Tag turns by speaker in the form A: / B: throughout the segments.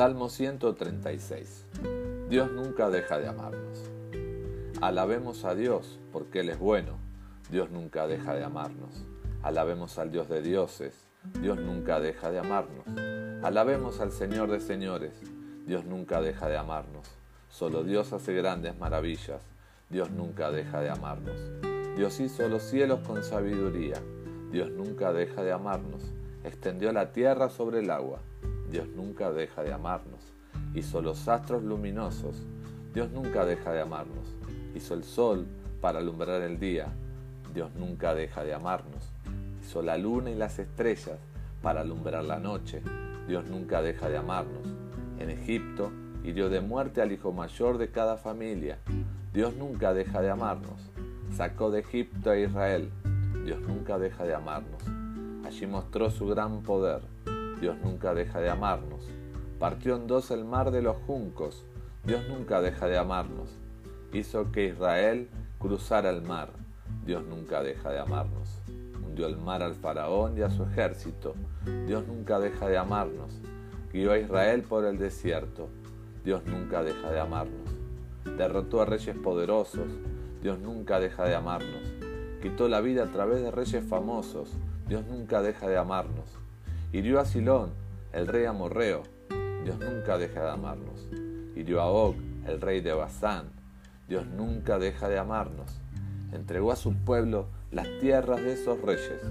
A: Salmo 136. Dios nunca deja de amarnos. Alabemos a Dios porque Él es bueno. Dios nunca deja de amarnos. Alabemos al Dios de dioses. Dios nunca deja de amarnos. Alabemos al Señor de señores. Dios nunca deja de amarnos. Solo Dios hace grandes maravillas. Dios nunca deja de amarnos. Dios hizo los cielos con sabiduría. Dios nunca deja de amarnos. Extendió la tierra sobre el agua. Dios nunca deja de amarnos. Hizo los astros luminosos. Dios nunca deja de amarnos. Hizo el sol para alumbrar el día. Dios nunca deja de amarnos. Hizo la luna y las estrellas para alumbrar la noche. Dios nunca deja de amarnos. En Egipto hirió de muerte al hijo mayor de cada familia. Dios nunca deja de amarnos. Sacó de Egipto a Israel. Dios nunca deja de amarnos. Allí mostró su gran poder. Dios nunca deja de amarnos. Partió en dos el mar de los juncos, Dios nunca deja de amarnos. Hizo que Israel cruzara el mar, Dios nunca deja de amarnos. Hundió el mar al faraón y a su ejército, Dios nunca deja de amarnos. Guió a Israel por el desierto, Dios nunca deja de amarnos. Derrotó a reyes poderosos, Dios nunca deja de amarnos. Quitó la vida a través de reyes famosos, Dios nunca deja de amarnos. Hirió a Silón, el rey amorreo. Dios nunca deja de amarnos. Hirió a Og, el rey de Basán. Dios nunca deja de amarnos. Entregó a su pueblo las tierras de esos reyes.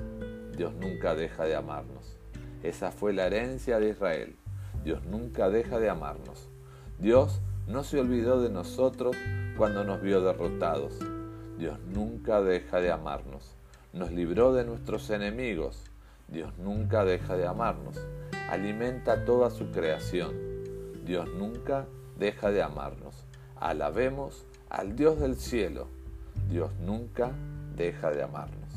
A: Dios nunca deja de amarnos. Esa fue la herencia de Israel. Dios nunca deja de amarnos. Dios no se olvidó de nosotros cuando nos vio derrotados. Dios nunca deja de amarnos. Nos libró de nuestros enemigos. Dios nunca deja de amarnos, alimenta toda su creación. Dios nunca deja de amarnos. Alabemos al Dios del cielo. Dios nunca deja de amarnos.